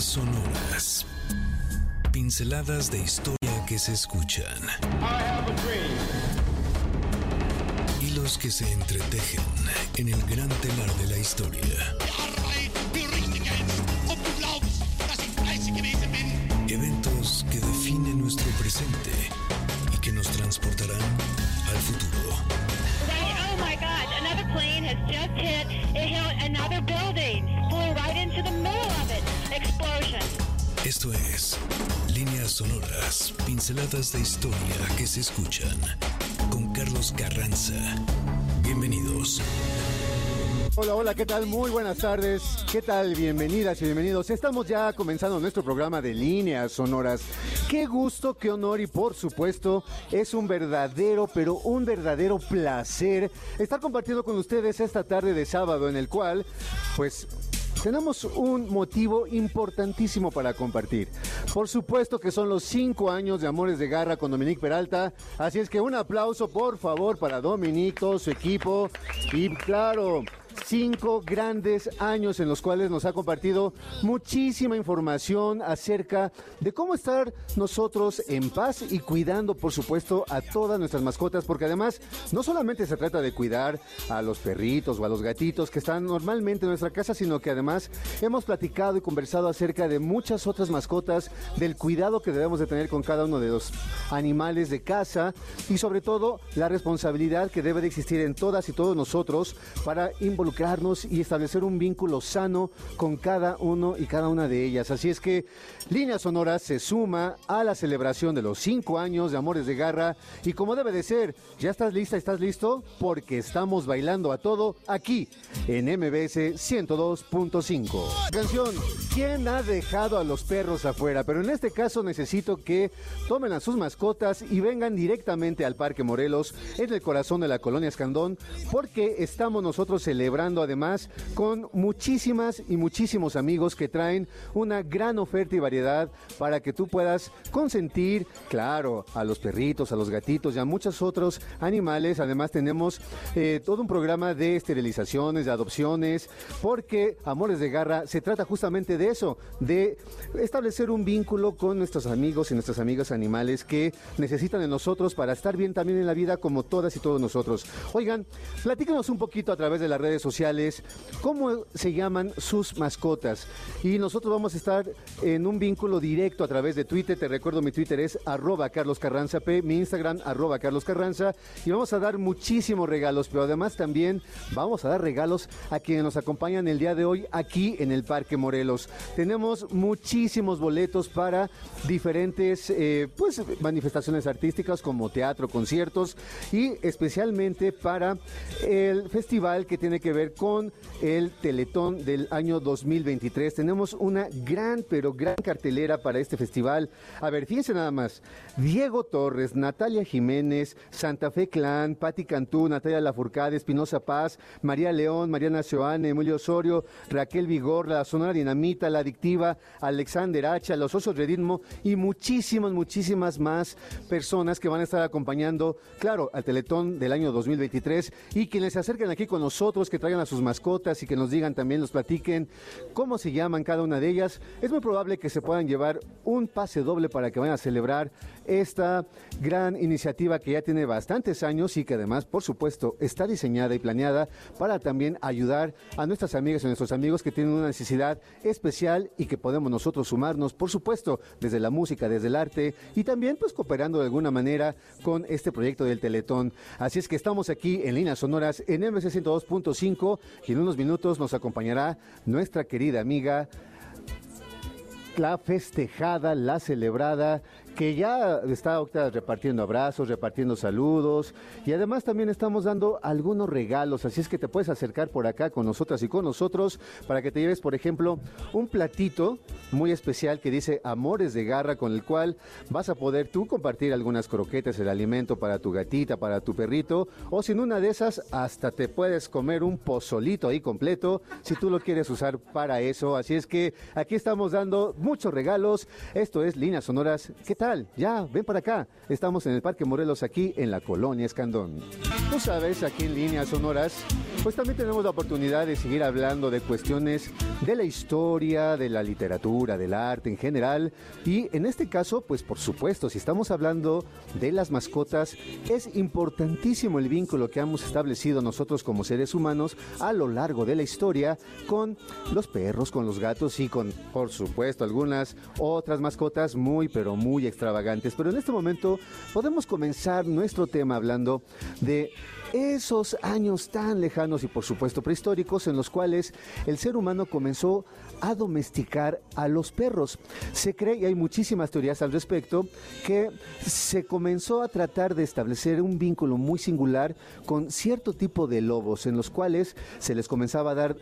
Sonoras. Pinceladas de historia que se escuchan. Hilos que se entretejen en el gran telar de la historia. Eventos que definen nuestro presente y que nos transportarán al futuro. Oh my God, another plane has just hit, it hit another building, Esto es Líneas Sonoras, pinceladas de historia que se escuchan con Carlos Carranza. Bienvenidos. Hola, hola, ¿qué tal? Muy buenas tardes. ¿Qué tal? Bienvenidas y bienvenidos. Estamos ya comenzando nuestro programa de líneas sonoras. Qué gusto, qué honor y por supuesto es un verdadero, pero un verdadero placer estar compartiendo con ustedes esta tarde de sábado en el cual, pues, tenemos un motivo importantísimo para compartir. Por supuesto que son los cinco años de Amores de Garra con Dominique Peralta. Así es que un aplauso, por favor, para Dominique, todo su equipo. Y claro, cinco grandes años en los cuales nos ha compartido muchísima información acerca de cómo estar nosotros en paz y cuidando, por supuesto, a todas nuestras mascotas, porque además no solamente se trata de cuidar a los perritos o a los gatitos que están normalmente en nuestra casa, sino que además hemos platicado y conversado acerca de muchas otras mascotas, del cuidado que debemos de tener con cada uno de los animales de casa y sobre todo la responsabilidad que debe de existir en todas y todos nosotros para involucrarnos y establecer un vínculo sano con cada uno y cada una de ellas. Así es que Líneas Sonoras se suma a la celebración de los cinco años de Amores de Garra y como debe de ser, ¿ya estás lista? ¿Estás listo? Porque estamos bailando a todo aquí en MBS 102.5. Canción, ¿quién ha dejado a los perros afuera? Pero en este caso necesito que tomen a sus mascotas y vengan directamente al Parque Morelos, en el corazón de la colonia Escandón, porque estamos nosotros celebrando además con muchísimas y muchísimos amigos que traen una gran oferta y variedad para que tú puedas consentir, claro, a los perritos, a los gatitos y a muchos otros animales. Además tenemos eh, todo un programa de esterilizaciones, de adopciones, porque Amores de Garra se trata justamente de eso, de establecer un vínculo con nuestros amigos y nuestras amigas animales que necesitan de nosotros para estar bien también en la vida como todas y todos nosotros. Oigan, platícanos un poquito a través de las redes sociales cómo se llaman sus mascotas. Y nosotros vamos a estar en un vínculo directo a través de Twitter. Te recuerdo, mi Twitter es arroba Carlos Carranza P, mi Instagram arroba Carlos Carranza. Y vamos a dar muchísimos regalos, pero además también vamos a dar regalos a quienes nos acompañan el día de hoy aquí en el Parque Morelos. Tenemos muchísimos boletos para diferentes eh, pues, manifestaciones artísticas como teatro, conciertos y especialmente para el festival que tiene que ver con el Teletón del año 2023. Tenemos una gran, pero gran cartelera para este festival. A ver, fíjense nada más. Diego Torres, Natalia Jiménez, Santa Fe Clan, Patti Cantú, Natalia Lafourcade, Espinosa Paz, María León, Mariana Seoane, Emilio Osorio, Raquel Vigor, la Sonora Dinamita, La Adictiva, Alexander Hacha, Los Osos Reditmo y muchísimas, muchísimas más personas que van a estar acompañando, claro, al Teletón del año 2023 y quienes se acerquen aquí con nosotros, que traigan a sus mascotas y que nos digan también, nos platiquen cómo se llaman cada una de ellas. Es muy probable que se puedan llevar un pase doble para que vayan a celebrar esta gran iniciativa que ya tiene bastantes años y que además, por supuesto, está diseñada y planeada para también ayudar a nuestras amigas y nuestros amigos que tienen una necesidad especial y que podemos nosotros sumarnos, por supuesto, desde la música, desde el arte y también pues cooperando de alguna manera con este proyecto del Teletón. Así es que estamos aquí en Líneas Sonoras en MC 102.5 y en unos minutos nos acompañará nuestra querida amiga la festejada, la celebrada, que ya está ahorita repartiendo abrazos, repartiendo saludos y además también estamos dando algunos regalos, así es que te puedes acercar por acá con nosotras y con nosotros para que te lleves, por ejemplo, un platito muy especial que dice Amores de Garra con el cual vas a poder tú compartir algunas croquetas, el alimento para tu gatita, para tu perrito o sin una de esas hasta te puedes comer un pozolito ahí completo si tú lo quieres usar para eso, así es que aquí estamos dando muchos regalos, esto es Líneas Sonoras, ¿qué tal? Ya, ven para acá. Estamos en el Parque Morelos aquí en la colonia Escandón. Tú sabes, aquí en Líneas Sonoras, pues también tenemos la oportunidad de seguir hablando de cuestiones de la historia, de la literatura, del arte en general. Y en este caso, pues por supuesto, si estamos hablando de las mascotas, es importantísimo el vínculo que hemos establecido nosotros como seres humanos a lo largo de la historia con los perros, con los gatos y con, por supuesto, algunas otras mascotas muy, pero muy extravagantes. Pero en este momento podemos comenzar nuestro tema hablando de esos años tan lejanos y por supuesto prehistóricos en los cuales el ser humano comenzó a domesticar a los perros. Se cree, y hay muchísimas teorías al respecto, que se comenzó a tratar de establecer un vínculo muy singular con cierto tipo de lobos, en los cuales se les comenzaba a dar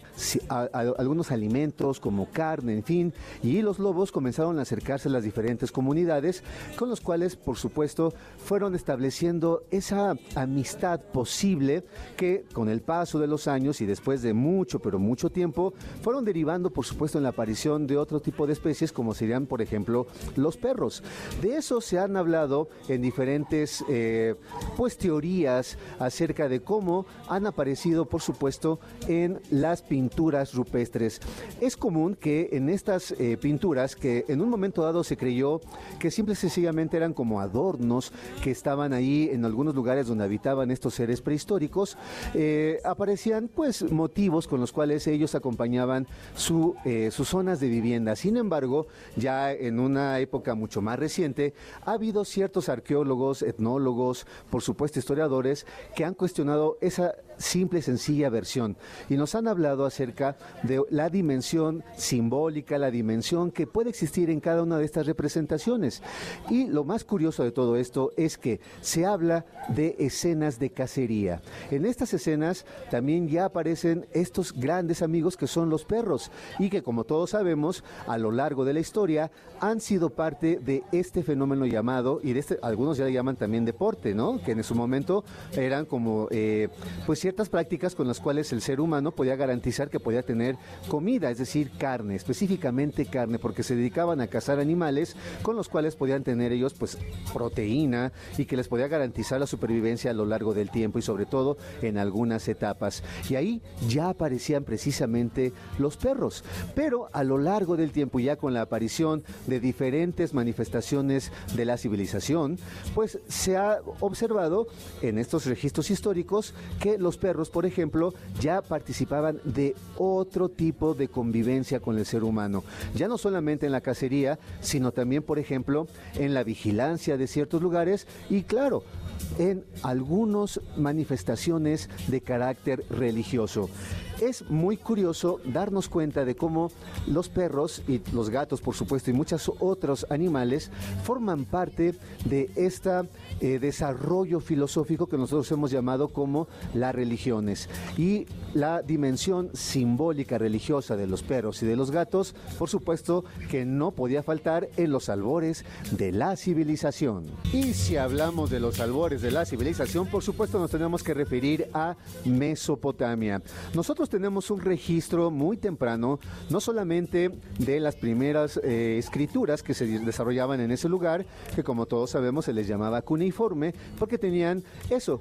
algunos alimentos como carne, en fin, y los lobos comenzaron a acercarse a las diferentes comunidades, con los cuales, por supuesto, fueron estableciendo esa amistad posible que con el paso de los años y después de mucho, pero mucho tiempo, fueron derivando, por supuesto, en la aparición de otro tipo de especies como serían, por ejemplo, los perros. De eso se han hablado en diferentes eh, pues teorías acerca de cómo han aparecido, por supuesto, en las pinturas rupestres. Es común que en estas eh, pinturas, que en un momento dado se creyó que simple y sencillamente eran como adornos que estaban ahí en algunos lugares donde habitaban estos seres prehistóricos, eh, aparecían pues motivos con los cuales ellos acompañaban su sus zonas de vivienda. Sin embargo, ya en una época mucho más reciente, ha habido ciertos arqueólogos, etnólogos, por supuesto historiadores, que han cuestionado esa simple y sencilla versión y nos han hablado acerca de la dimensión simbólica, la dimensión que puede existir en cada una de estas representaciones. Y lo más curioso de todo esto es que se habla de escenas de cacería. En estas escenas también ya aparecen estos grandes amigos que son los perros y que como todos sabemos a lo largo de la historia han sido parte de este fenómeno llamado y de este algunos ya le llaman también deporte, ¿no? Que en su momento eran como eh, pues ciertas prácticas con las cuales el ser humano podía garantizar que podía tener comida, es decir, carne, específicamente carne, porque se dedicaban a cazar animales con los cuales podían tener ellos pues proteína y que les podía garantizar la supervivencia a lo largo del tiempo y sobre todo en algunas etapas. Y ahí ya aparecían precisamente los perros, pero a lo largo del tiempo ya con la aparición de diferentes manifestaciones de la civilización, pues se ha observado en estos registros históricos que los perros, por ejemplo, ya participaban de otro tipo de convivencia con el ser humano. Ya no solamente en la cacería, sino también, por ejemplo, en la vigilancia de ciertos lugares y, claro, en algunas manifestaciones de carácter religioso. Es muy curioso darnos cuenta de cómo los perros y los gatos, por supuesto, y muchos otros animales forman parte de este desarrollo filosófico que nosotros hemos llamado como las religiones. Y la dimensión simbólica religiosa de los perros y de los gatos, por supuesto, que no podía faltar en los albores de la civilización. Y si hablamos de los albores de la civilización, por supuesto nos tenemos que referir a Mesopotamia. Nosotros tenemos un registro muy temprano, no solamente de las primeras eh, escrituras que se desarrollaban en ese lugar, que como todos sabemos se les llamaba cuneiforme, porque tenían eso,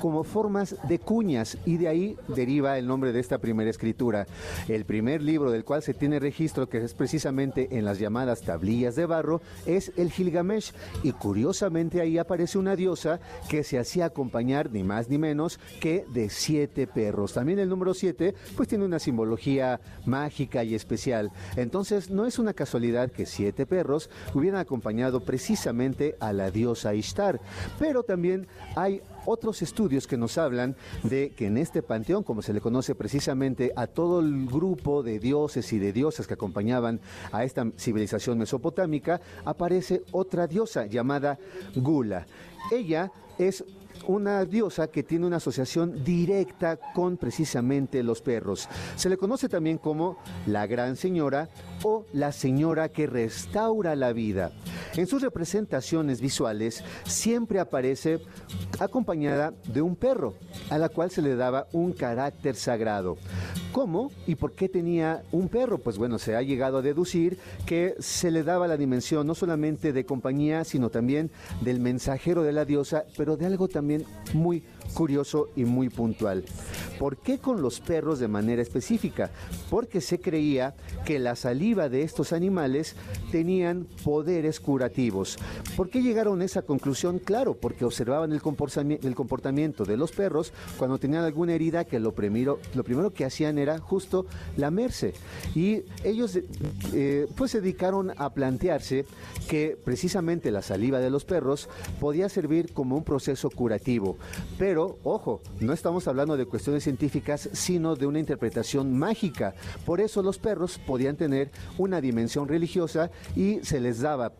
como formas de cuñas, y de ahí deriva el nombre de esta primera escritura. El primer libro del cual se tiene registro, que es precisamente en las llamadas tablillas de barro, es el Gilgamesh, y curiosamente ahí aparece una diosa que se hacía acompañar ni más ni menos que de siete perros. También el número siete pues tiene una simbología mágica y especial. Entonces no es una casualidad que siete perros hubieran acompañado precisamente a la diosa Ishtar. Pero también hay otros estudios que nos hablan de que en este panteón, como se le conoce precisamente a todo el grupo de dioses y de diosas que acompañaban a esta civilización mesopotámica, aparece otra diosa llamada Gula. Ella es una diosa que tiene una asociación directa con precisamente los perros. Se le conoce también como la Gran Señora o la Señora que restaura la vida. En sus representaciones visuales siempre aparece acompañada de un perro, a la cual se le daba un carácter sagrado. ¿Cómo y por qué tenía un perro? Pues bueno, se ha llegado a deducir que se le daba la dimensión no solamente de compañía, sino también del mensajero de la diosa, pero de algo también muy curioso y muy puntual. ¿Por qué con los perros de manera específica? Porque se creía que la saliva de estos animales tenían poderes curativos. ¿Por qué llegaron a esa conclusión? Claro, porque observaban el comportamiento de los perros cuando tenían alguna herida que lo primero, lo primero que hacían era justo lamerse. Y ellos eh, pues se dedicaron a plantearse que precisamente la saliva de los perros podía servir como un proceso curativo. Pero ojo, no estamos hablando de cuestiones científicas, sino de una interpretación mágica. Por eso los perros podían tener una dimensión religiosa y se les daba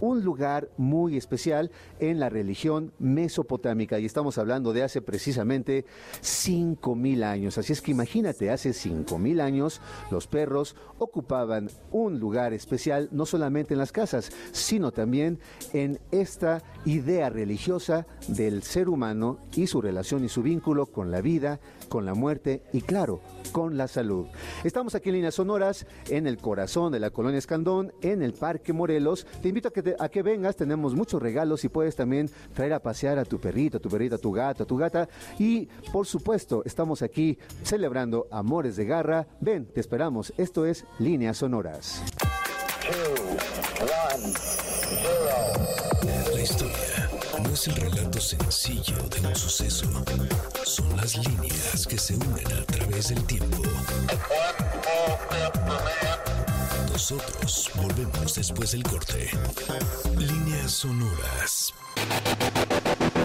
un lugar muy especial en la religión mesopotámica y estamos hablando de hace precisamente 5.000 años. Así es que imagínate, hace 5.000 años los perros ocupaban un lugar especial no solamente en las casas, sino también en esta idea religiosa del ser humano y su relación y su vínculo con la vida, con la muerte y claro, con la salud. Estamos aquí en Líneas Sonoras, en el corazón de la colonia Escandón, en el Parque Morelos. Te invito a que, a que vengas, tenemos muchos regalos y puedes también traer a pasear a tu perrito, a tu perrita, a tu gato, a tu gata. Y por supuesto, estamos aquí celebrando Amores de Garra. Ven, te esperamos. Esto es Líneas Sonoras. La historia no es el relato sencillo de un suceso. Son las líneas que se unen a través del tiempo. Nosotros volvemos después del corte. Líneas sonoras.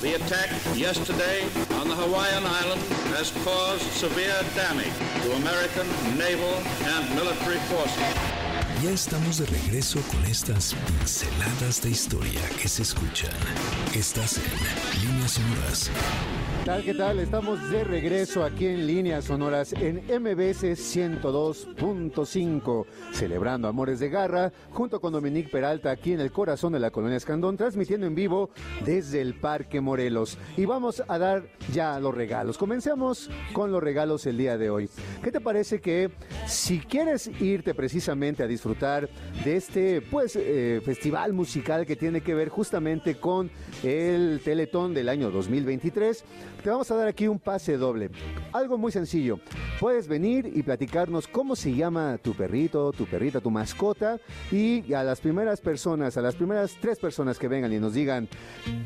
The attack yesterday on the Hawaiian island has caused severe damage to American naval and military forces. Ya estamos de regreso con estas pinceladas de historia que se escuchan. Estás en Líneas Sonoras. Tal? ¿Qué tal? Estamos de regreso aquí en Líneas Sonoras en MBS 102.5, celebrando Amores de Garra, junto con Dominique Peralta aquí en el corazón de la colonia Escandón, transmitiendo en vivo desde el Parque Morelos. Y vamos a dar ya los regalos. Comencemos con los regalos el día de hoy. ¿Qué te parece que si quieres irte precisamente a disfrutar de este pues eh, festival musical que tiene que ver justamente con el Teletón del año 2023. Te vamos a dar aquí un pase doble. Algo muy sencillo. Puedes venir y platicarnos cómo se llama tu perrito, tu perrita, tu mascota y a las primeras personas, a las primeras tres personas que vengan y nos digan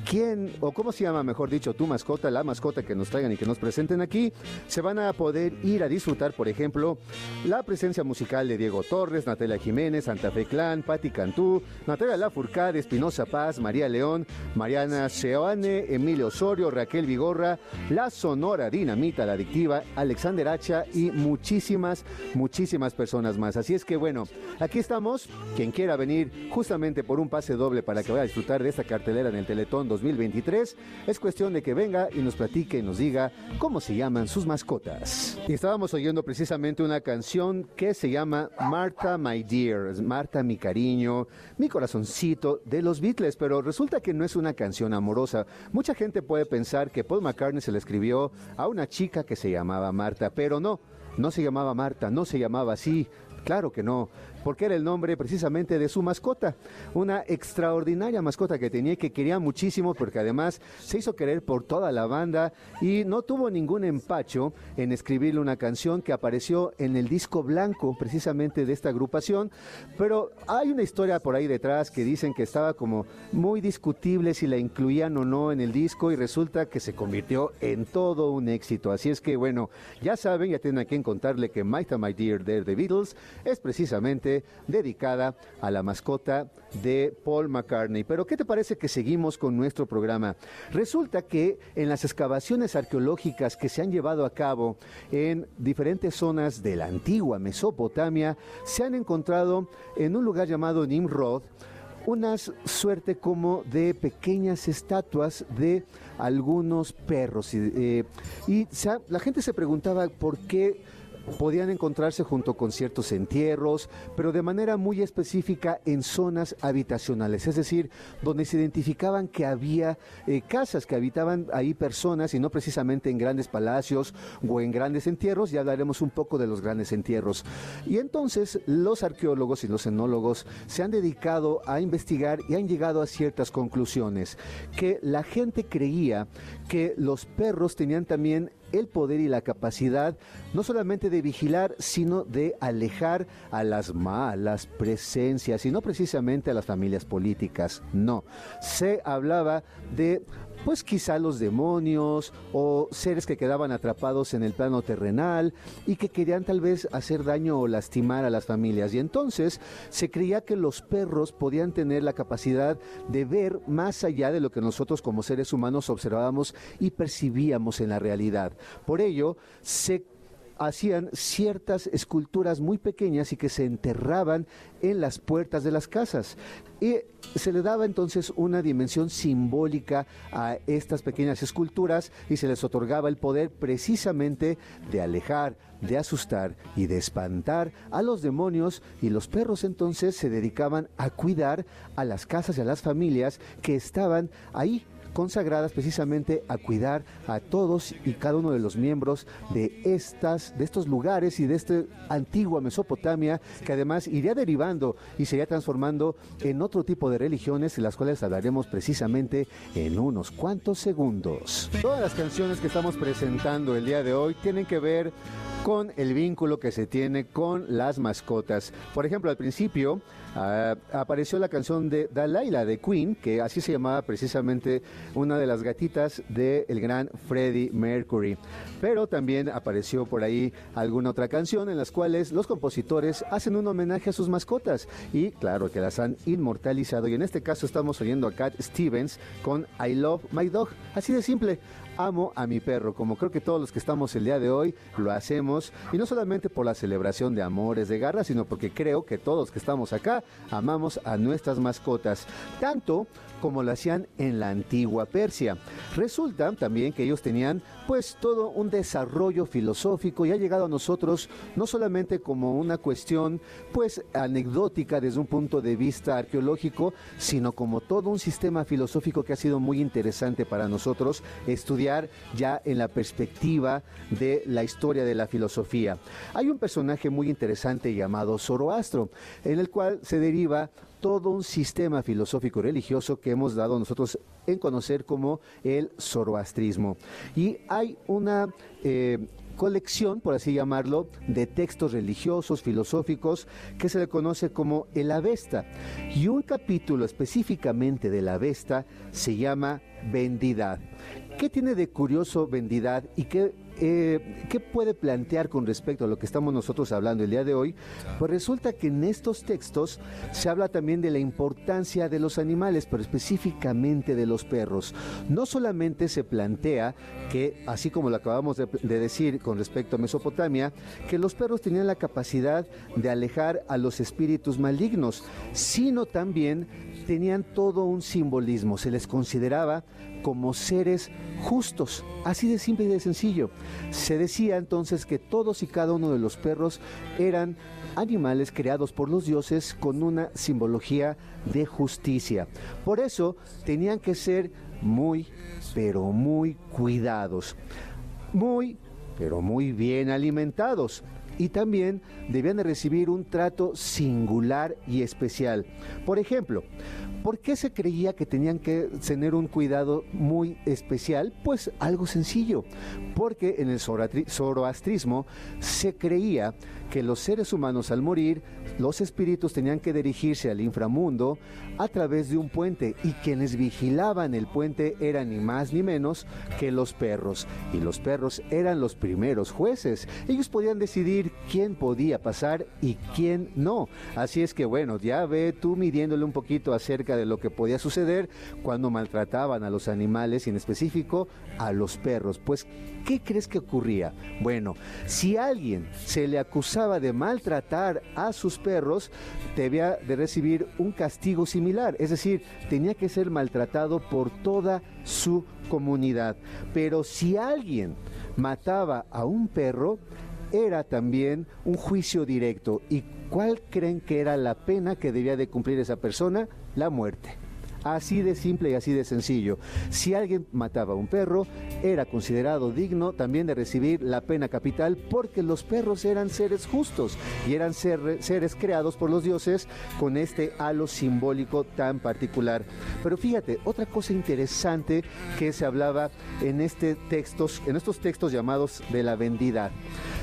quién o cómo se llama, mejor dicho, tu mascota, la mascota que nos traigan y que nos presenten aquí, se van a poder ir a disfrutar, por ejemplo, la presencia musical de Diego Torres, Natalia Jiménez, Santa Fe Clan, Patti Cantú, Natalia Lafourcade, Espinosa Paz, María León, Mariana Seoane, Emilio Osorio, Raquel Vigorra, La Sonora Dinamita, La Adictiva, Alexander Hacha y muchísimas, muchísimas personas más. Así es que bueno, aquí estamos. Quien quiera venir justamente por un pase doble para que vaya a disfrutar de esta cartelera en el Teletón 2023, es cuestión de que venga y nos platique y nos diga cómo se llaman sus mascotas. Y estábamos oyendo precisamente una canción que se llama Martha My Dear, Marta mi cariño, mi corazoncito de los Beatles, pero resulta que no es una canción amorosa. Mucha gente puede pensar que Paul McCartney se le escribió a una chica que se llamaba Marta, pero no, no se llamaba Marta, no se llamaba así. Claro que no porque era el nombre precisamente de su mascota, una extraordinaria mascota que tenía y que quería muchísimo porque además se hizo querer por toda la banda y no tuvo ningún empacho en escribirle una canción que apareció en el disco blanco precisamente de esta agrupación, pero hay una historia por ahí detrás que dicen que estaba como muy discutible si la incluían o no en el disco y resulta que se convirtió en todo un éxito. Así es que bueno, ya saben, ya tienen a quien contarle que My My Dear de The Beatles es precisamente dedicada a la mascota de Paul McCartney. Pero ¿qué te parece que seguimos con nuestro programa? Resulta que en las excavaciones arqueológicas que se han llevado a cabo en diferentes zonas de la antigua Mesopotamia, se han encontrado en un lugar llamado Nimrod, una suerte como de pequeñas estatuas de algunos perros. y eh, la gente se preguntaba por qué podían encontrarse junto con ciertos entierros, pero de manera muy específica en zonas habitacionales, es decir, donde se identificaban que había eh, casas, que habitaban ahí personas y no precisamente en grandes palacios o en grandes entierros, ya hablaremos un poco de los grandes entierros. Y entonces los arqueólogos y los enólogos se han dedicado a investigar y han llegado a ciertas conclusiones, que la gente creía que los perros tenían también el poder y la capacidad no solamente de vigilar, sino de alejar a las malas presencias y no precisamente a las familias políticas. No, se hablaba de pues quizá los demonios o seres que quedaban atrapados en el plano terrenal y que querían tal vez hacer daño o lastimar a las familias. Y entonces se creía que los perros podían tener la capacidad de ver más allá de lo que nosotros como seres humanos observábamos y percibíamos en la realidad. Por ello, se hacían ciertas esculturas muy pequeñas y que se enterraban en las puertas de las casas. Y se le daba entonces una dimensión simbólica a estas pequeñas esculturas y se les otorgaba el poder precisamente de alejar, de asustar y de espantar a los demonios y los perros entonces se dedicaban a cuidar a las casas y a las familias que estaban ahí consagradas precisamente a cuidar a todos y cada uno de los miembros de estas de estos lugares y de esta antigua Mesopotamia que además iría derivando y se iría transformando en otro tipo de religiones las cuales hablaremos precisamente en unos cuantos segundos. Todas las canciones que estamos presentando el día de hoy tienen que ver con el vínculo que se tiene con las mascotas. Por ejemplo, al principio ah, apareció la canción de Dalaila de Queen, que así se llamaba precisamente una de las gatitas del gran Freddie Mercury. Pero también apareció por ahí alguna otra canción en las cuales los compositores hacen un homenaje a sus mascotas y claro que las han inmortalizado. Y en este caso estamos oyendo a Cat Stevens con I Love My Dog. Así de simple amo a mi perro, como creo que todos los que estamos el día de hoy lo hacemos, y no solamente por la celebración de amores de garra, sino porque creo que todos los que estamos acá amamos a nuestras mascotas, tanto como lo hacían en la antigua Persia. Resulta también que ellos tenían pues todo un desarrollo filosófico y ha llegado a nosotros no solamente como una cuestión pues anecdótica desde un punto de vista arqueológico, sino como todo un sistema filosófico que ha sido muy interesante para nosotros estudiar ya en la perspectiva de la historia de la filosofía. Hay un personaje muy interesante llamado Zoroastro, en el cual se deriva todo un sistema filosófico religioso que hemos dado nosotros en conocer como el zoroastrismo. Y hay una... Eh, colección, por así llamarlo, de textos religiosos, filosóficos, que se le conoce como el Avesta. Y un capítulo específicamente del Avesta se llama Vendidad. ¿Qué tiene de curioso Vendidad y qué eh, ¿qué puede plantear con respecto a lo que estamos nosotros hablando el día de hoy? Pues resulta que en estos textos se habla también de la importancia de los animales, pero específicamente de los perros. No solamente se plantea que, así como lo acabamos de, de decir con respecto a Mesopotamia, que los perros tenían la capacidad de alejar a los espíritus malignos, sino también tenían todo un simbolismo. Se les consideraba como seres justos, así de simple y de sencillo. Se decía entonces que todos y cada uno de los perros eran animales creados por los dioses con una simbología de justicia. Por eso tenían que ser muy, pero muy cuidados, muy, pero muy bien alimentados y también debían de recibir un trato singular y especial. Por ejemplo, ¿Por qué se creía que tenían que tener un cuidado muy especial? Pues algo sencillo, porque en el zoroastrismo se creía que los seres humanos al morir, los espíritus tenían que dirigirse al inframundo a través de un puente y quienes vigilaban el puente eran ni más ni menos que los perros. Y los perros eran los primeros jueces. Ellos podían decidir quién podía pasar y quién no. Así es que bueno, ya ve tú midiéndole un poquito acerca de lo que podía suceder cuando maltrataban a los animales y en específico a los perros. Pues, ¿qué crees que ocurría? Bueno, si alguien se le acusaba de maltratar a sus perros, debía de recibir un castigo similar, es decir, tenía que ser maltratado por toda su comunidad. Pero si alguien mataba a un perro, era también un juicio directo. ¿Y cuál creen que era la pena que debía de cumplir esa persona? La muerte. Así de simple y así de sencillo. Si alguien mataba a un perro, era considerado digno también de recibir la pena capital porque los perros eran seres justos y eran seres creados por los dioses con este halo simbólico tan particular. Pero fíjate, otra cosa interesante que se hablaba en, este textos, en estos textos llamados de la vendida.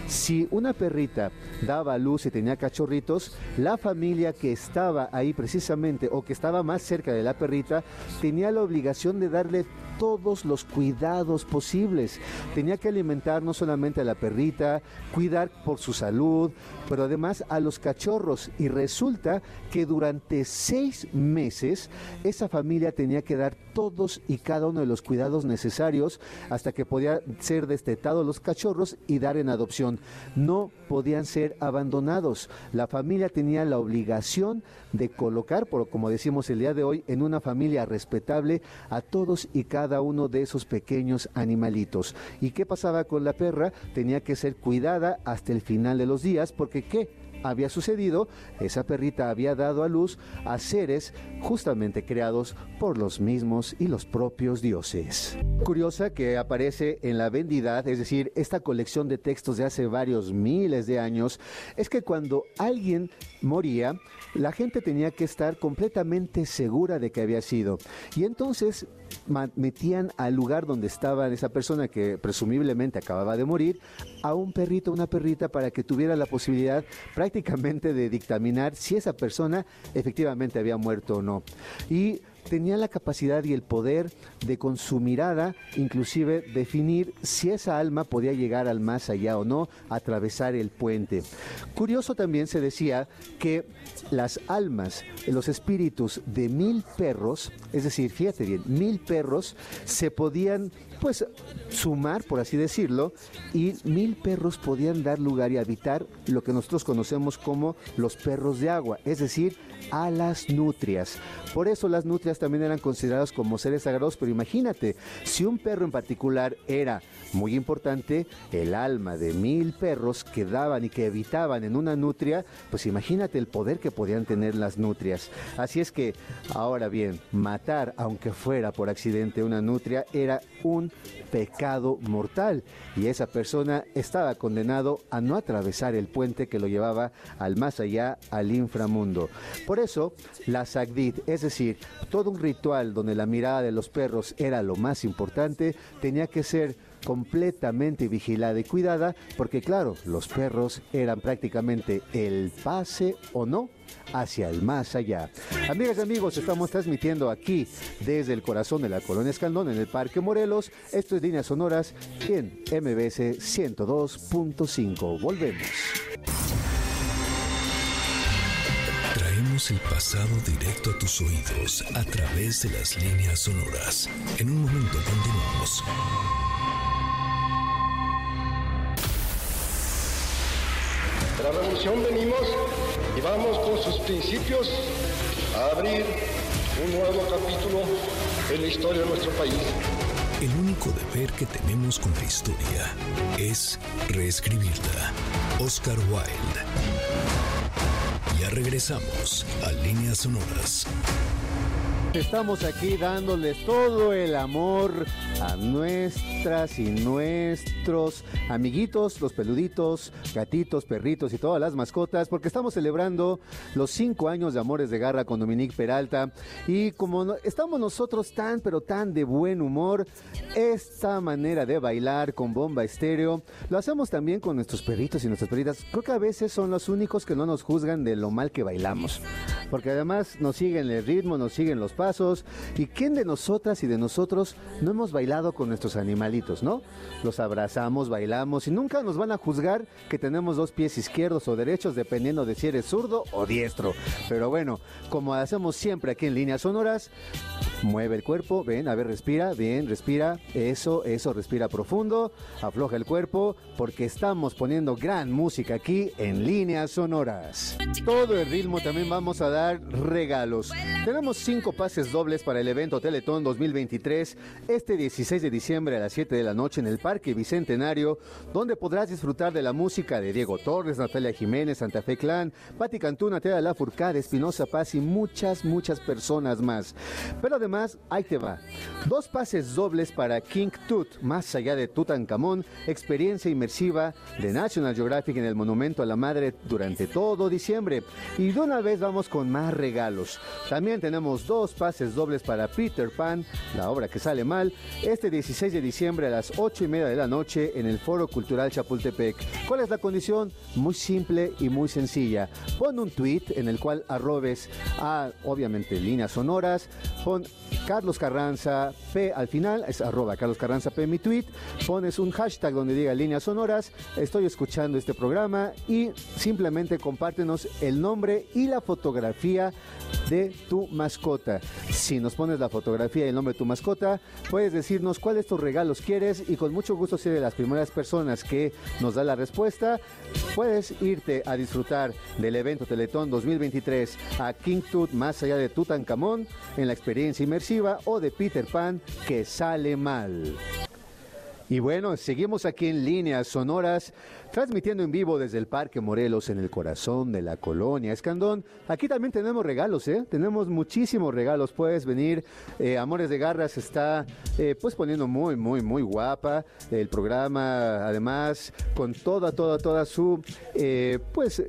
Si una perrita daba luz y tenía cachorritos, la familia que estaba ahí precisamente o que estaba más cerca de la perrita, tenía la obligación de darle todos los cuidados posibles. Tenía que alimentar no solamente a la perrita, cuidar por su salud, pero además a los cachorros. Y resulta que durante seis meses esa familia tenía que dar todos y cada uno de los cuidados necesarios hasta que podían ser destetados los cachorros y dar en adopción. No podían ser abandonados. La familia tenía la obligación de colocar, por, como decimos el día de hoy, en una familia respetable a todos y cada uno de esos pequeños animalitos. ¿Y qué pasaba con la perra? Tenía que ser cuidada hasta el final de los días porque ¿qué? Había sucedido, esa perrita había dado a luz a seres justamente creados por los mismos y los propios dioses. Curiosa que aparece en la Vendidad, es decir, esta colección de textos de hace varios miles de años, es que cuando alguien moría, la gente tenía que estar completamente segura de que había sido. Y entonces metían al lugar donde estaba esa persona que presumiblemente acababa de morir a un perrito, una perrita para que tuviera la posibilidad prácticamente de dictaminar si esa persona efectivamente había muerto o no. Y tenía la capacidad y el poder de con su mirada inclusive definir si esa alma podía llegar al más allá o no, atravesar el puente. Curioso también se decía que las almas, los espíritus de mil perros, es decir, fíjate bien, mil perros se podían pues sumar, por así decirlo, y mil perros podían dar lugar y habitar lo que nosotros conocemos como los perros de agua, es decir, a las nutrias. Por eso las nutrias también eran consideradas como seres sagrados, pero imagínate, si un perro en particular era muy importante, el alma de mil perros que daban y que habitaban en una nutria, pues imagínate el poder que podían tener las nutrias. Así es que, ahora bien, matar, aunque fuera por accidente una nutria, era un pecado mortal y esa persona estaba condenado a no atravesar el puente que lo llevaba al más allá, al inframundo. Eso, la Sagdid, es decir, todo un ritual donde la mirada de los perros era lo más importante, tenía que ser completamente vigilada y cuidada, porque claro, los perros eran prácticamente el pase o no hacia el más allá. Amigas y amigos, estamos transmitiendo aquí desde el corazón de la colonia Escandón en el Parque Morelos. Esto es Líneas Sonoras en MBS 102.5. Volvemos. El pasado directo a tus oídos a través de las líneas sonoras. En un momento continuamos. la revolución venimos y vamos con sus principios a abrir un nuevo capítulo en la historia de nuestro país. El único deber que tenemos con la historia es reescribirla. Oscar Wilde. Regresamos a Líneas Sonoras. Estamos aquí dándoles todo el amor a nuestras y nuestros amiguitos, los peluditos, gatitos, perritos y todas las mascotas, porque estamos celebrando los cinco años de Amores de Garra con Dominique Peralta. Y como estamos nosotros tan, pero tan de buen humor, esta manera de bailar con bomba estéreo, lo hacemos también con nuestros perritos y nuestras perritas. Creo que a veces son los únicos que no nos juzgan de lo mal que bailamos, porque además nos siguen el ritmo, nos siguen los pasos ¿Y quién de nosotras y de nosotros no hemos bailado con nuestros animalitos, no? Los abrazamos, bailamos y nunca nos van a juzgar que tenemos dos pies izquierdos o derechos dependiendo de si eres zurdo o diestro. Pero bueno, como hacemos siempre aquí en líneas sonoras, mueve el cuerpo, ven, a ver, respira, bien, respira, eso, eso, respira profundo, afloja el cuerpo, porque estamos poniendo gran música aquí en líneas sonoras. Todo el ritmo también vamos a dar regalos. Tenemos cinco pases dobles para el evento Teletón 2023 este 16 de diciembre a las 7 de la noche en el Parque Bicentenario, donde podrás disfrutar de la música de Diego Torres, Natalia Jiménez, Santa Fe Clan, Pati Cantú, Natalia Lafourcade, Espinosa Paz y muchas, muchas personas más. Pero además, ahí te va. Dos pases dobles para King Tut, más allá de Tutankamón, experiencia inmersiva de National Geographic en el Monumento a la Madre durante todo diciembre. Y de una vez vamos con más regalos. También tenemos dos pases dobles para Peter Pan, la obra que sale mal, este 16 de diciembre a las 8 y media de la noche en el Foro Cultural Chapultepec. ¿Cuál es la condición? Muy simple y muy sencilla. Pon un tweet en el cual arrobes a, obviamente, líneas sonoras, pon Carlos Carranza P al final, es arroba Carlos Carranza P mi tweet, pones un hashtag donde diga líneas sonoras, estoy escuchando este programa y simplemente compártenos el nombre y la fotografía de tu mascota. Si nos pones la fotografía y el nombre de tu mascota, puedes decirnos cuáles tus regalos quieres y con mucho gusto si de las primeras personas que nos da la respuesta, puedes irte a disfrutar del evento Teletón 2023 a King Tut más allá de Tutankamón en la experiencia inmersiva o de Peter Pan que sale mal. Y bueno, seguimos aquí en líneas sonoras transmitiendo en vivo desde el Parque Morelos en el corazón de la colonia Escandón. Aquí también tenemos regalos, ¿eh? Tenemos muchísimos regalos. Puedes venir. Eh, Amores de Garras está eh, pues poniendo muy, muy, muy guapa el programa. Además, con toda, toda, toda su eh, pues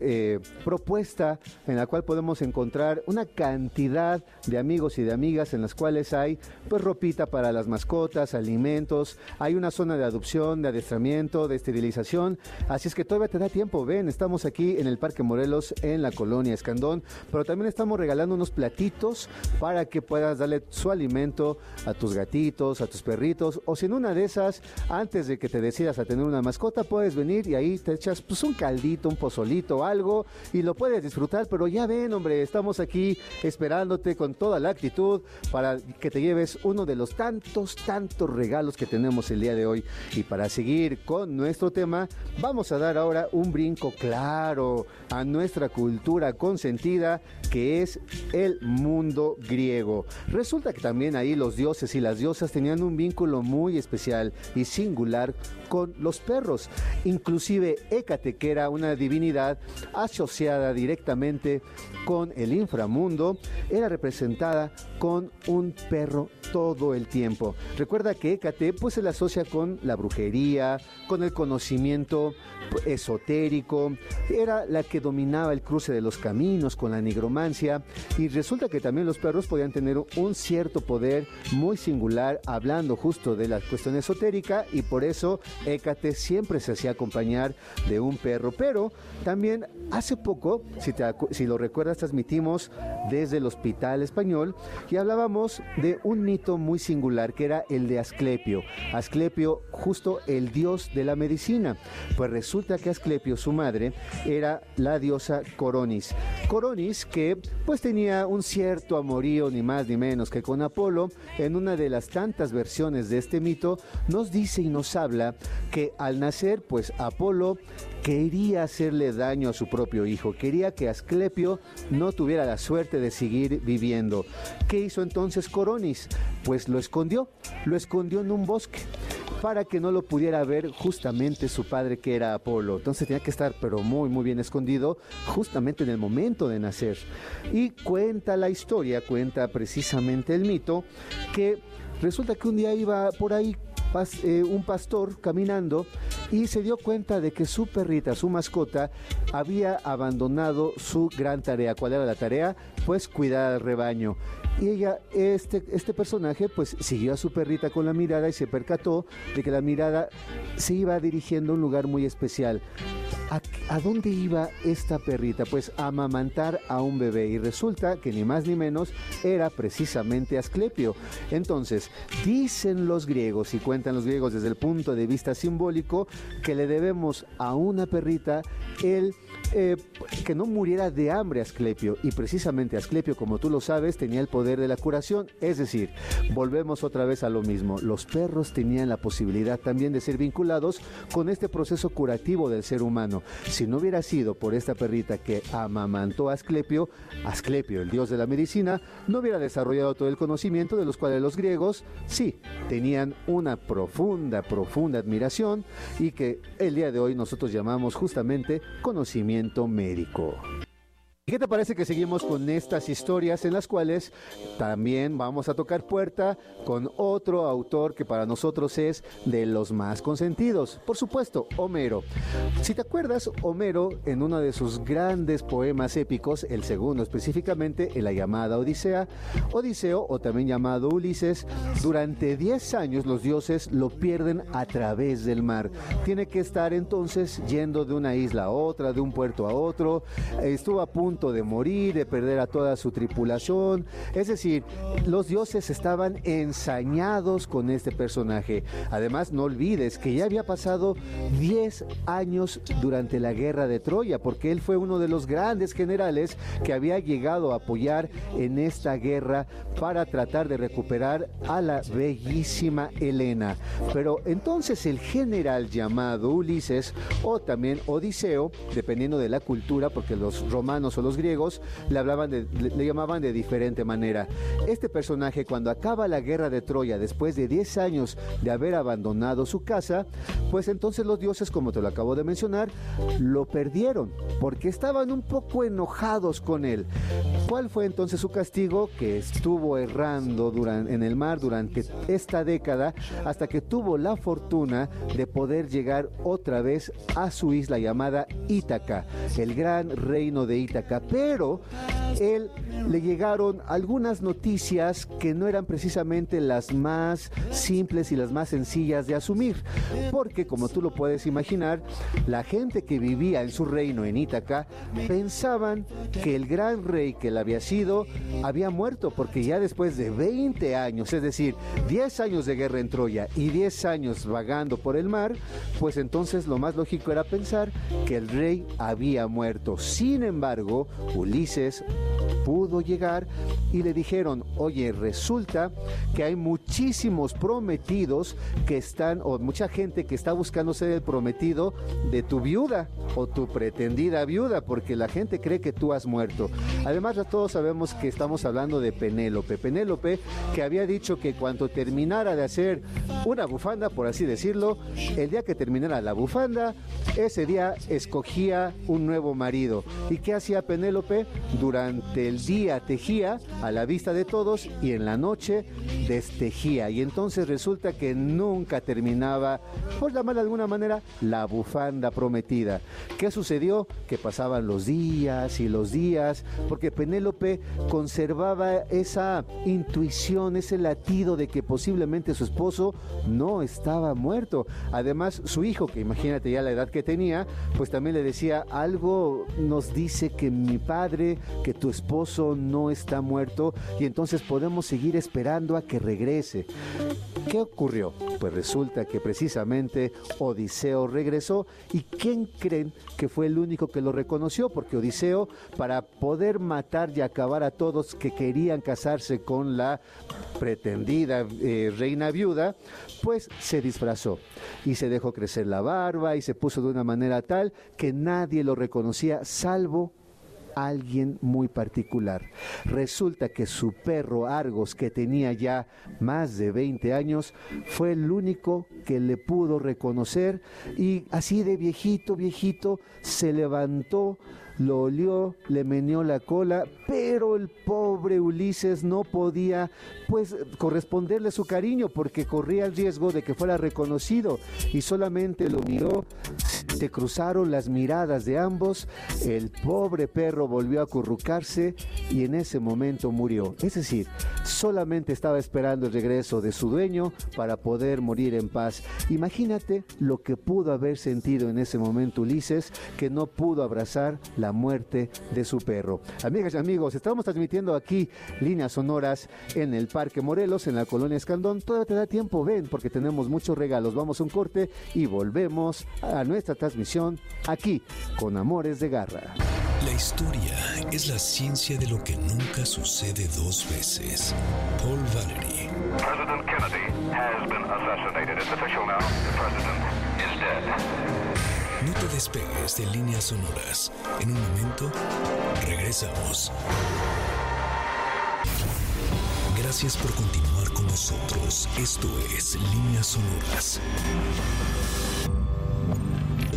propuesta en la cual podemos encontrar una cantidad de amigos y de amigas en las cuales hay pues ropita para las mascotas, alimentos. Hay una zona de adopción, de adiestramiento, de esterilización. Así es que todavía te da tiempo, ven, estamos aquí en el Parque Morelos, en la colonia Escandón, pero también estamos regalando unos platitos para que puedas darle su alimento a tus gatitos, a tus perritos, o si en una de esas, antes de que te decidas a tener una mascota, puedes venir y ahí te echas pues un caldito, un pozolito, algo, y lo puedes disfrutar, pero ya ven, hombre, estamos aquí esperándote con toda la actitud para que te lleves uno de los tantos, tantos regalos que tenemos el día de hoy. Y para seguir con nuestro tema, vamos a dar ahora un brinco claro a nuestra cultura consentida, que es el mundo griego. Resulta que también ahí los dioses y las diosas tenían un vínculo muy especial y singular con los perros. Inclusive Hécate, que era una divinidad asociada directamente con el inframundo, era representada con un perro todo el tiempo. Recuerda que Hécate pues se la asocia con la brujería, con el conocimiento esotérico, era la que dominaba el cruce de los caminos con la nigromancia. Y resulta que también los perros podían tener un cierto poder muy singular hablando justo de la cuestión esotérica. Y por eso Hécate siempre se hacía acompañar de un perro, pero también hace poco, si, si lo recuerdas, transmitimos desde el Hospital Español y hablábamos de un mito muy singular que era el de Asclepio. Asclepio, justo el dios de la medicina. Pues resulta que Asclepio, su madre, era la diosa Coronis. Coronis que pues tenía un cierto amorío ni más ni menos que con Apolo. En una de las tantas versiones de este mito nos dice y nos habla que al nacer pues Apolo quería hacerle daño a su propio hijo, quería que Asclepio no tuviera la suerte de seguir viviendo. ¿Qué hizo entonces Coronis? Pues lo escondió, lo escondió en un bosque para que no lo pudiera ver justamente su padre que era Apolo. Entonces tenía que estar pero muy muy bien escondido justamente en el momento de nacer. Y cuenta la historia, cuenta precisamente el mito que resulta que un día iba por ahí eh, un pastor caminando y se dio cuenta de que su perrita, su mascota, había abandonado su gran tarea. ¿Cuál era la tarea? Pues cuidar al rebaño. Y ella, este, este personaje, pues siguió a su perrita con la mirada y se percató de que la mirada se iba dirigiendo a un lugar muy especial. ¿A, dónde iba esta perrita? Pues a amamantar a un bebé y resulta que ni más ni menos era precisamente Asclepio. Entonces, dicen los griegos y cuentan los griegos desde el punto de vista simbólico que le debemos a una perrita el eh, que no muriera de hambre Asclepio y precisamente Asclepio, como tú lo sabes, tenía el poder de la curación, es decir, volvemos otra vez a lo mismo, los perros tenían la posibilidad también de ser vinculados con este proceso curativo del ser humano. Si no hubiera sido por esta perrita que amamantó a Asclepio, Asclepio, el dios de la medicina, no hubiera desarrollado todo el conocimiento de los cuales los griegos, sí, tenían una profunda, profunda admiración y que el día de hoy nosotros llamamos justamente conocimiento médico. ¿Qué te parece que seguimos con estas historias en las cuales también vamos a tocar puerta con otro autor que para nosotros es de los más consentidos? Por supuesto, Homero. Si te acuerdas, Homero en uno de sus grandes poemas épicos, el segundo específicamente, en la llamada Odisea, Odiseo o también llamado Ulises, durante 10 años los dioses lo pierden a través del mar. Tiene que estar entonces yendo de una isla a otra, de un puerto a otro. Estuvo a punto de morir, de perder a toda su tripulación. Es decir, los dioses estaban ensañados con este personaje. Además, no olvides que ya había pasado 10 años durante la guerra de Troya, porque él fue uno de los grandes generales que había llegado a apoyar en esta guerra para tratar de recuperar a la bellísima Helena. Pero entonces el general llamado Ulises, o también Odiseo, dependiendo de la cultura, porque los romanos o los griegos le, hablaban de, le, llamaban de diferente manera. Este personaje, cuando acaba la guerra de Troya, después de 10 años de haber abandonado su casa, pues entonces los dioses, como te lo acabo de mencionar, lo perdieron, porque estaban un poco enojados con él. ¿Cuál fue entonces su castigo? Que estuvo errando en el mar durante esta década hasta que tuvo la fortuna de poder llegar otra vez a su isla llamada Ítaca, el gran reino de Ítaca pero él le llegaron algunas noticias que no eran precisamente las más simples y las más sencillas de asumir, porque como tú lo puedes imaginar, la gente que vivía en su reino en Ítaca pensaban que el gran rey que él había sido había muerto, porque ya después de 20 años, es decir, 10 años de guerra en Troya y 10 años vagando por el mar, pues entonces lo más lógico era pensar que el rey había muerto. Sin embargo, Ulises pudo llegar y le dijeron, oye, resulta que hay muchísimos prometidos que están, o mucha gente que está buscando ser el prometido de tu viuda o tu pretendida viuda, porque la gente cree que tú has muerto. Además, todos sabemos que estamos hablando de Penélope. Penélope que había dicho que cuando terminara de hacer una bufanda, por así decirlo, el día que terminara la bufanda, ese día escogía un nuevo marido. ¿Y qué hacía Penélope? Durante el día tejía a la vista de todos y en la noche destejía. Y entonces resulta que nunca terminaba, por llamar de alguna manera, la bufanda prometida. ¿Qué sucedió? Que pasaban los días y los días, porque Penélope conservaba esa intuición, ese latido de que posiblemente su esposo no estaba muerto. Además, su hijo, que imagínate ya la edad que tenía, pues también le decía, algo nos dice que mi padre, que tu esposo no está muerto y entonces podemos seguir esperando a que regrese. ¿Qué ocurrió? Pues resulta que precisamente Odiseo regresó y ¿quién creen que fue el único que lo reconoció? Porque Odiseo, para poder matar y acabar a todos que querían casarse con la pretendida eh, reina viuda, pues se disfrazó y se dejó crecer la barba y se puso de una manera tal que nadie lo reconocía salvo alguien muy particular. Resulta que su perro Argos, que tenía ya más de 20 años, fue el único que le pudo reconocer y así de viejito, viejito, se levantó lo olió, le meneó la cola, pero el pobre Ulises no podía pues corresponderle su cariño porque corría el riesgo de que fuera reconocido y solamente lo miró, se cruzaron las miradas de ambos, el pobre perro volvió a acurrucarse y en ese momento murió. Es decir, solamente estaba esperando el regreso de su dueño para poder morir en paz. Imagínate lo que pudo haber sentido en ese momento Ulises, que no pudo abrazar la muerte de su perro. Amigas y amigos, estamos transmitiendo aquí líneas sonoras en el Parque Morelos, en la colonia Escandón. Todavía te da tiempo, ven, porque tenemos muchos regalos. Vamos a un corte y volvemos a nuestra transmisión aquí con Amores de Garra. La historia es la ciencia de lo que nunca sucede dos veces. Paul Valery. President Kennedy has been assassinated. It's official now. The president despegues de líneas sonoras. En un momento, regresamos. Gracias por continuar con nosotros. Esto es Líneas Sonoras.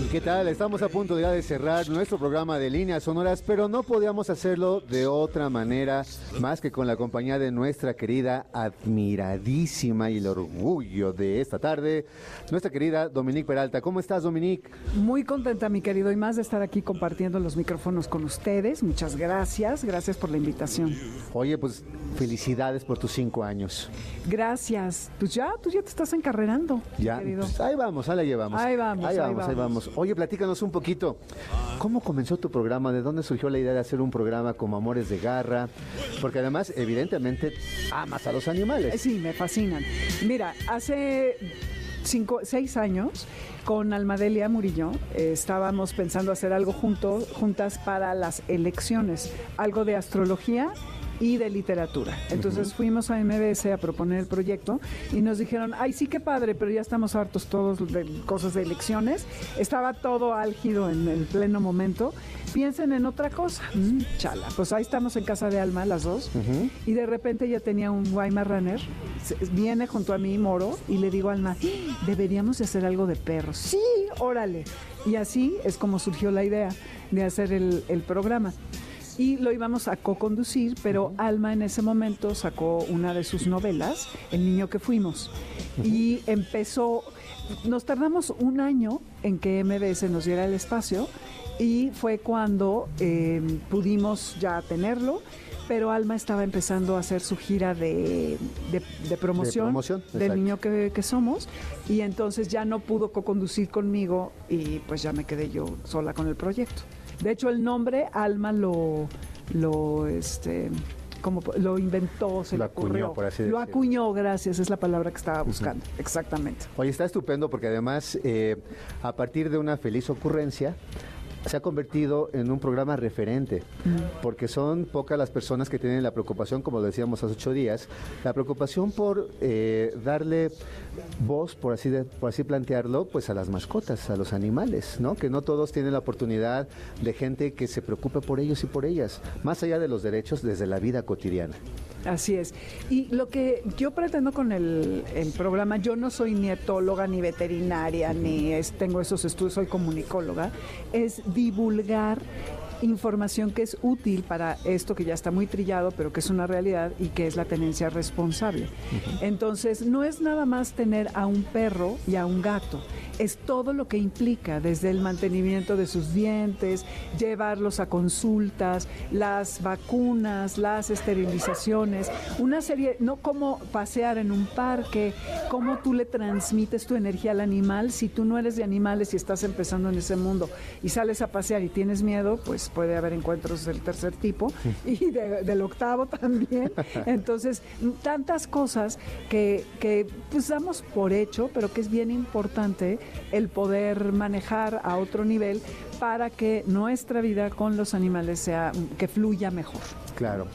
¿Y qué tal? Estamos a punto ya de cerrar nuestro programa de líneas sonoras, pero no podíamos hacerlo de otra manera más que con la compañía de nuestra querida, admiradísima y el orgullo de esta tarde, nuestra querida Dominique Peralta. ¿Cómo estás, Dominique? Muy contenta, mi querido, y más de estar aquí compartiendo los micrófonos con ustedes. Muchas gracias, gracias por la invitación. Oye, pues felicidades por tus cinco años. Gracias. Pues ya, tú ya te estás encarrerando, mi Ya, querido. pues ahí vamos, ahí la llevamos. Ahí vamos, ahí ahí vamos, ahí vamos. Oye, platícanos un poquito. ¿Cómo comenzó tu programa? ¿De dónde surgió la idea de hacer un programa como Amores de Garra? Porque además, evidentemente, amas a los animales. Sí, me fascinan. Mira, hace cinco, seis años con Almadelia Murillo eh, estábamos pensando hacer algo juntos, juntas para las elecciones, algo de astrología y de literatura. Entonces fuimos a MBS a proponer el proyecto y nos dijeron, ay sí que padre, pero ya estamos hartos todos de cosas de elecciones. Estaba todo álgido en el pleno momento. Piensen en otra cosa. Mm, chala. Pues ahí estamos en casa de Alma, las dos. Y de repente ya tenía un Weimar Runner. Viene junto a mí, Moro, y le digo a Alma, "¡Ah! deberíamos de hacer algo de perros. Sí, órale. Y así es como surgió la idea de hacer el, el programa. Y lo íbamos a co-conducir, pero Alma en ese momento sacó una de sus novelas, El niño que fuimos. Y empezó, nos tardamos un año en que MBS nos diera el espacio y fue cuando eh, pudimos ya tenerlo. Pero Alma estaba empezando a hacer su gira de, de- de promoción, promoción, del niño que, que somos y entonces ya no pudo co-conducir conmigo y pues ya me quedé yo sola con el proyecto. De hecho el nombre Alma lo lo este como lo inventó, se Lo le acuñó, ocurrió. por así lo decirlo. acuñó, gracias, es la palabra que estaba buscando. Exactamente. Oye, está estupendo porque además, eh, a partir de una feliz ocurrencia, se ha convertido en un programa referente, porque son pocas las personas que tienen la preocupación, como decíamos hace ocho días, la preocupación por eh, darle voz, por así, por así plantearlo, pues a las mascotas, a los animales, ¿no? Que no todos tienen la oportunidad de gente que se preocupe por ellos y por ellas, más allá de los derechos desde la vida cotidiana. Así es. Y lo que yo pretendo con el, el programa, yo no soy ni etóloga, ni veterinaria, ni tengo esos estudios, soy comunicóloga, es divulgar información que es útil para esto que ya está muy trillado, pero que es una realidad y que es la tenencia responsable. Entonces, no es nada más tener a un perro y a un gato, es todo lo que implica, desde el mantenimiento de sus dientes, llevarlos a consultas, las vacunas, las esterilizaciones, una serie, no como pasear en un parque, cómo tú le transmites tu energía al animal, si tú no eres de animales y estás empezando en ese mundo y sales a pasear y tienes miedo, pues puede haber encuentros del tercer tipo y de- del octavo también. Entonces, tantas cosas que, que pues damos por hecho, pero que es bien importante el poder manejar a otro nivel para que nuestra vida con los animales sea que fluya mejor. Claro.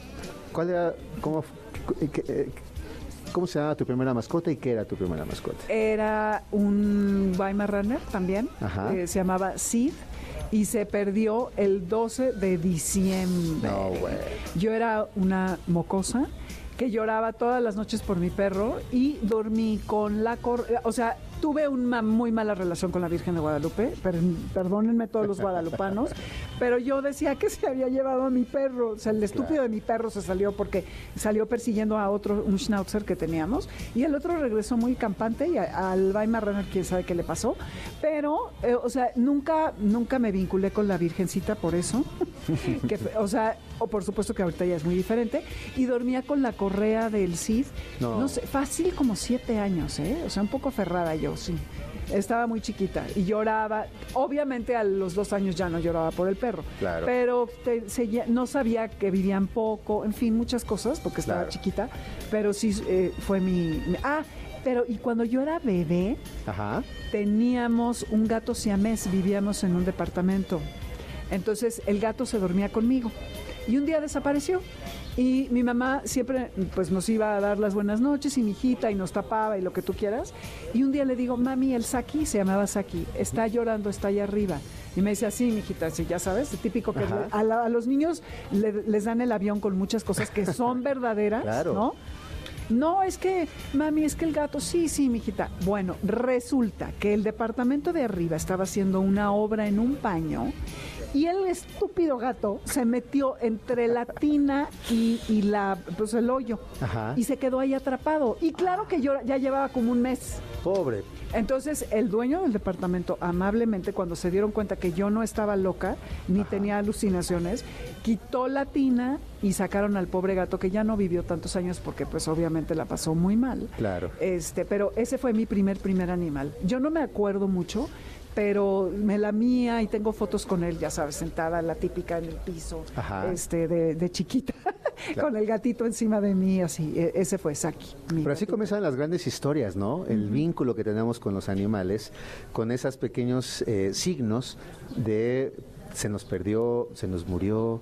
¿Cuál era, cómo, qué- eh, cómo se llamaba tu primera mascota y qué era tu primera mascota? Era un Weimar Runner también, eh, se llamaba Sid y se perdió el 12 de diciembre. No, güey. Yo era una mocosa que lloraba todas las noches por mi perro y dormí con la cor o sea, tuve una muy mala relación con la Virgen de Guadalupe, per- perdónenme todos los guadalupanos, pero yo decía que se había llevado a mi perro, o sea, el estúpido de mi perro se salió porque salió persiguiendo a otro, un schnauzer que teníamos, y el otro regresó muy campante y a- al Weimar Runner quién sabe qué le pasó, pero, eh, o sea, nunca, nunca me vinculé con la Virgencita por eso, que, o sea, o por supuesto que ahorita ya es muy diferente, y dormía con la correa del Cid, No. no, sé, fácil como siete años, ¿eh? O sea, un poco aferrada yo, sí. Estaba muy chiquita y lloraba. Obviamente a los dos años ya no lloraba por el perro. Claro. Pero te- no sabía que vivían poco, en fin, muchas cosas, porque estaba Claro. chiquita. Pero sí eh, fue mi, mi- Ah, pero y cuando yo era bebé, Ajá. teníamos un gato siamés, vivíamos en un departamento. Entonces el gato se dormía conmigo y un día desapareció. Y mi mamá siempre pues nos iba a dar las buenas noches y mi hijita y nos tapaba y lo que tú quieras. Y un día le digo, mami, el Saki, se llamaba Saki, está llorando, está allá arriba. Y me dice así, mijita, sí, ya sabes, típico que a, la- a los niños le- les dan el avión con muchas cosas que son verdaderas, Claro. ¿no? No, es que, mami, es que el gato, sí, sí, mijita. Bueno, resulta que el departamento de arriba estaba haciendo una obra en un paño y el estúpido gato se metió entre la tina y, y la, pues el hoyo. Ajá. Y se quedó ahí atrapado. Y claro que yo ya llevaba como un mes. Pobre. Entonces, el dueño del departamento, amablemente, cuando se dieron cuenta que yo no estaba loca, ni tenía alucinaciones, quitó la tina y sacaron al pobre gato que ya no vivió tantos años porque pues obviamente la pasó muy mal. Claro. Este, pero ese fue mi primer primer animal. Yo no me acuerdo mucho, pero me la mía y tengo fotos con él, ya sabes, sentada, la típica en el piso, Ajá. este, de, de chiquita, con el gatito encima de mí, así. E- ese fue Saki. Pero así comienzan las grandes historias, ¿no? El vínculo que tenemos con los animales, con esos pequeños eh, signos de se nos perdió, se nos murió.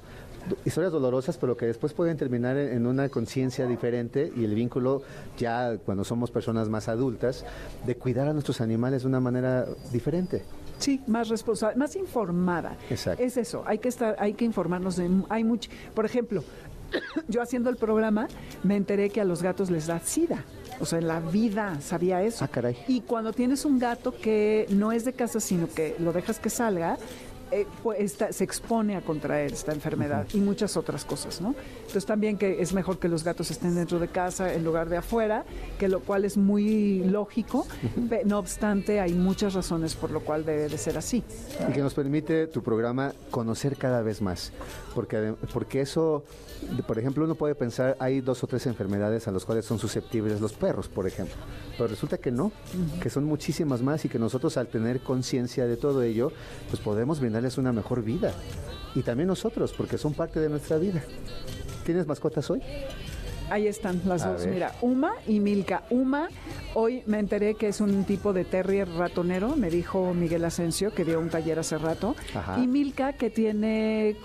Historias dolorosas, pero que después pueden terminar en en una conciencia diferente y el vínculo ya cuando somos personas más adultas, de cuidar a nuestros animales de una manera diferente. Sí, más responsable, más informada. Exacto. Es eso, hay que estar, hay que informarnos de hay mucho, por ejemplo, yo haciendo el programa me enteré que a los gatos les da sida. O sea, en la vida sabía eso. Ah, caray. Y cuando tienes un gato que no es de casa, sino que lo dejas que salga, eh, pues, está- se expone a contraer esta enfermedad y muchas otras cosas, ¿no? Entonces también que es mejor que los gatos estén dentro de casa en lugar de afuera, que lo cual es muy lógico. No obstante, hay muchas razones por lo cual debe de ser así. Y que nos permite tu programa conocer cada vez más. Porque, porque eso, por ejemplo, uno puede pensar, hay dos o tres enfermedades a las cuales son susceptibles los perros, por ejemplo. Pero resulta que no, que son muchísimas más y que nosotros al tener conciencia de todo ello, pues podemos brindarles una mejor vida. Y también nosotros, porque son parte de nuestra vida. ¿Tienes mascotas hoy? Ahí están las A dos. ver. Mira, Uma y Milka. Uma, hoy me enteré que es un tipo de terrier ratonero, me dijo Miguel Asensio, que dio un taller hace rato. Ajá. Y Milka, que tiene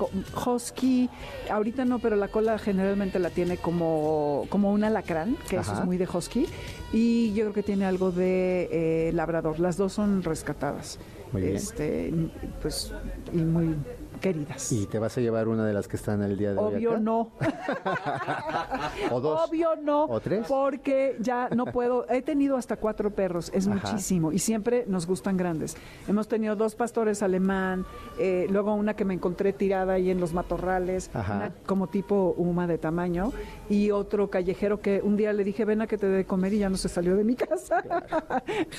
husky, ahorita no, pero la cola generalmente la tiene como, como un alacrán, que eso es muy de husky. Y yo creo que tiene algo de eh, labrador. Las dos son rescatadas. Muy bien. Este, pues, y muy queridas. ¿Y te vas a llevar una de las que están el día de hoy Obvio no. ¿O dos? Obvio no. ¿O tres? Porque ya no puedo. He tenido hasta cuatro perros, es Ajá. muchísimo. Y siempre nos gustan grandes. Hemos tenido dos pastores alemán, eh, luego una que me encontré tirada ahí en los matorrales, una como tipo huma de tamaño, y otro callejero que un día le dije, ven a que te dé de comer y ya no se salió de mi casa.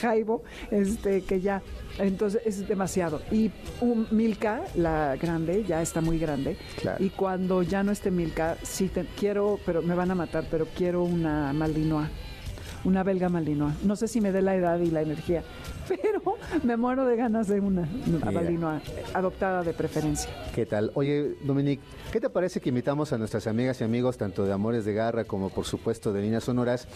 Jaibo, este, que ya. Entonces es demasiado. Y un, Milka, la grande, ya está muy grande. Claro. Y cuando ya no esté Milka, sí te, quiero, pero me van a matar, pero quiero una Malinois. Una belga Malinois. No sé si me dé la edad y la energía, pero me muero de ganas de una, adoptada de preferencia. ¿Qué tal? Oye, Dominique, ¿qué te parece que invitamos a nuestras amigas y amigos, tanto de Amores de Garra como por supuesto de Líneas Sonoras,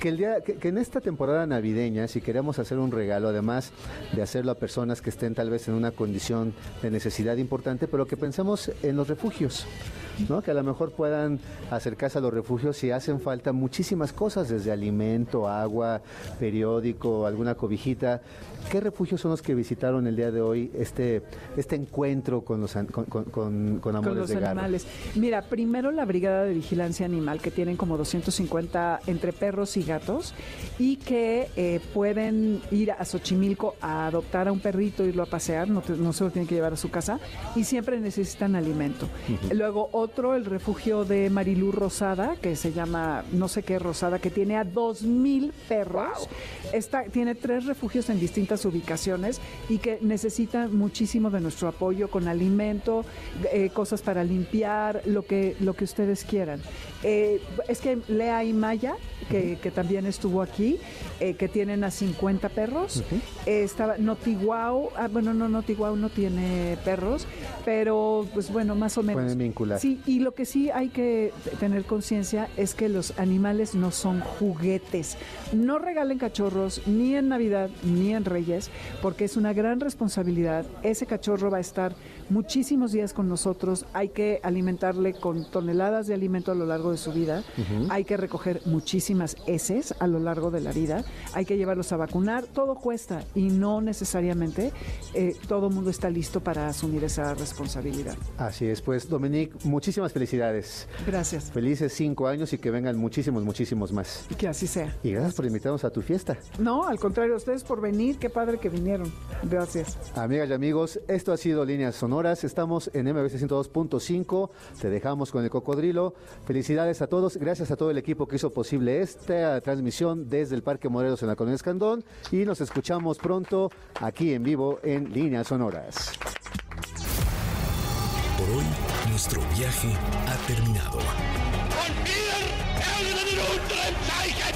que el día, que, que en esta temporada navideña, si queremos hacer un regalo, además de hacerlo a personas que estén tal vez en una condición de necesidad importante, pero que pensemos en los refugios, ¿no? Que a lo mejor puedan acercarse a los refugios si hacen falta muchísimas cosas, desde alimento, agua, periódico, alguna cobijita. ¿Qué refugios son los que visitaron el día de hoy este, este encuentro con los con, con- con- con Amores los de Garra? animales. Mira, primero la Brigada de Vigilancia Animal, que tienen como 250 entre perros y gatos, y que eh, pueden ir a Xochimilco a adoptar a un perrito, irlo a pasear, no, te- no se lo tienen que llevar a su casa, y siempre necesitan alimento. Luego otro, el refugio de Marilú Rosada, que se llama, no sé qué Rosada, que tiene a 2.000 perros. Está, tiene tres refugios en distintas ubicaciones y que necesitan muchísimo de nuestro apoyo con alimento, eh, cosas para limpiar, lo que, lo que ustedes quieran. Eh, es que Lea y Maya, que, que también estuvo aquí, eh, que tienen a 50 perros. Eh, estaba Notiguau, ah, bueno, no, Notiguau no tiene perros, pero pues bueno, más o menos. Pueden vincular. Sí, Y, y lo que sí hay que tener conciencia es que los animales no son juguetes. No regalen cachorros ni en Navidad ni en Reyes, porque es una gran responsabilidad. Ese cachorro va a estar muchísimos días con nosotros. Hay que alimentarle con toneladas de alimento a lo largo de su vida. Hay que recoger muchísimas heces a lo largo de la vida. Hay que llevarlos a vacunar. Todo cuesta y no necesariamente eh, todo el mundo está listo para asumir esa responsabilidad. Así es, pues Dominique, muchísimas felicidades. Gracias. Felices cinco años y que vengan muchísimos, muchísimos más. Y que así sea. Y gracias por invitarnos a tu fiesta. No, al contrario, ustedes por venir. Qué padre que vinieron. Gracias. Amigas y amigos, esto ha sido Líneas Sonoras. Estamos en MBC 102.5. Te dejamos con el cocodrilo. Felicidades a todos. Gracias a todo el equipo que hizo posible esta transmisión desde el Parque Morelos en la Colonia Escandón. Y nos escuchamos pronto aquí en vivo en Líneas Sonoras. Por hoy, nuestro viaje ha terminado.